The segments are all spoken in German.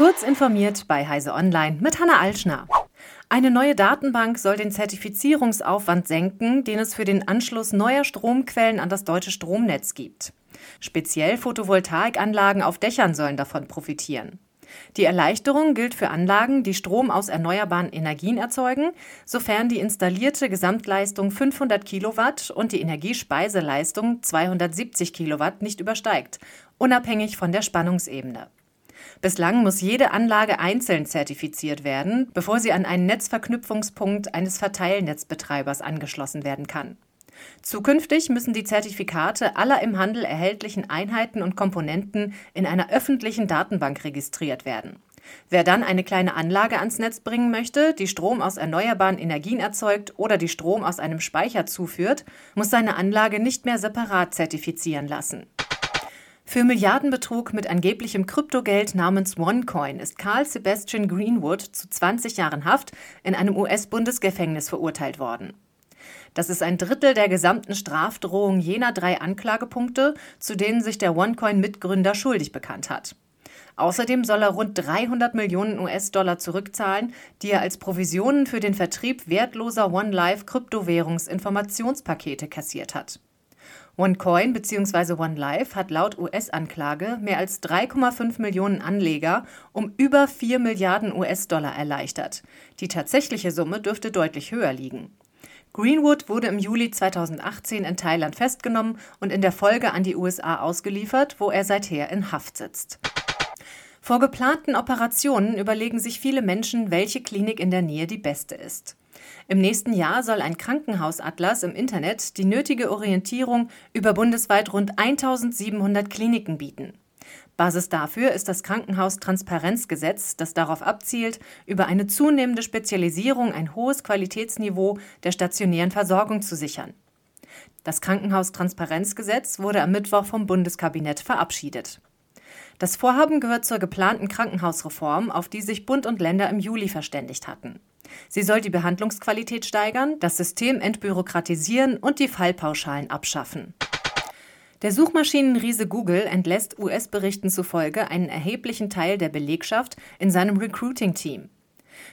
Kurz informiert bei Heise Online mit Hanna Alschner. Eine neue Datenbank soll den Zertifizierungsaufwand senken, den es für den Anschluss neuer Stromquellen an das deutsche Stromnetz gibt. Speziell Photovoltaikanlagen auf Dächern sollen davon profitieren. Die Erleichterung gilt für Anlagen, die Strom aus erneuerbaren Energien erzeugen, sofern die installierte Gesamtleistung 500 Kilowatt und die Energiespeiseleistung 270 Kilowatt nicht übersteigt, unabhängig von der Spannungsebene. Bislang muss jede Anlage einzeln zertifiziert werden, bevor sie an einen Netzverknüpfungspunkt eines Verteilnetzbetreibers angeschlossen werden kann. Zukünftig müssen die Zertifikate aller im Handel erhältlichen Einheiten und Komponenten in einer öffentlichen Datenbank registriert werden. Wer dann eine kleine Anlage ans Netz bringen möchte, die Strom aus erneuerbaren Energien erzeugt oder die Strom aus einem Speicher zuführt, muss seine Anlage nicht mehr separat zertifizieren lassen. Für Milliardenbetrug mit angeblichem Kryptogeld namens OneCoin ist Carl Sebastian Greenwood zu 20 Jahren Haft in einem US-Bundesgefängnis verurteilt worden. Das ist ein Drittel der gesamten Strafdrohung jener drei Anklagepunkte, zu denen sich der OneCoin-Mitgründer schuldig bekannt hat. Außerdem soll er rund 300 Millionen US-Dollar zurückzahlen, die er als Provisionen für den Vertrieb wertloser OneLife Kryptowährungsinformationspakete kassiert hat. OneCoin bzw. OneLife hat laut US-Anklage mehr als 3,5 Millionen Anleger um über 4 Milliarden US-Dollar erleichtert. Die tatsächliche Summe dürfte deutlich höher liegen. Greenwood wurde im Juli 2018 in Thailand festgenommen und in der Folge an die USA ausgeliefert, wo er seither in Haft sitzt. Vor geplanten Operationen überlegen sich viele Menschen, welche Klinik in der Nähe die beste ist. Im nächsten Jahr soll ein Krankenhausatlas im Internet die nötige Orientierung über bundesweit rund 1700 Kliniken bieten. Basis dafür ist das Krankenhaustransparenzgesetz, das darauf abzielt, über eine zunehmende Spezialisierung ein hohes Qualitätsniveau der stationären Versorgung zu sichern. Das Krankenhaustransparenzgesetz wurde am Mittwoch vom Bundeskabinett verabschiedet. Das Vorhaben gehört zur geplanten Krankenhausreform, auf die sich Bund und Länder im Juli verständigt hatten. Sie soll die Behandlungsqualität steigern, das System entbürokratisieren und die Fallpauschalen abschaffen. Der Suchmaschinenriese Google entlässt US-Berichten zufolge einen erheblichen Teil der Belegschaft in seinem Recruiting-Team.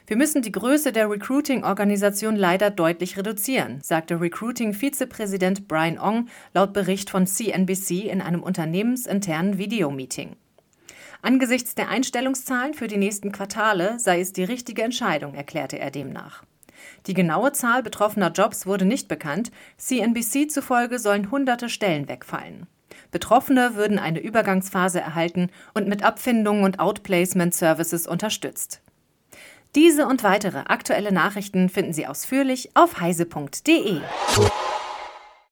Wir müssen die Größe der Recruiting-Organisation leider deutlich reduzieren, sagte Recruiting-Vizepräsident Brian Ong laut Bericht von CNBC in einem unternehmensinternen Videomeeting. Angesichts der Einstellungszahlen für die nächsten Quartale sei es die richtige Entscheidung, erklärte er demnach. Die genaue Zahl betroffener Jobs wurde nicht bekannt, CNBC zufolge sollen hunderte Stellen wegfallen. Betroffene würden eine Übergangsphase erhalten und mit Abfindungen und Outplacement Services unterstützt. Diese und weitere aktuelle Nachrichten finden Sie ausführlich auf heise.de.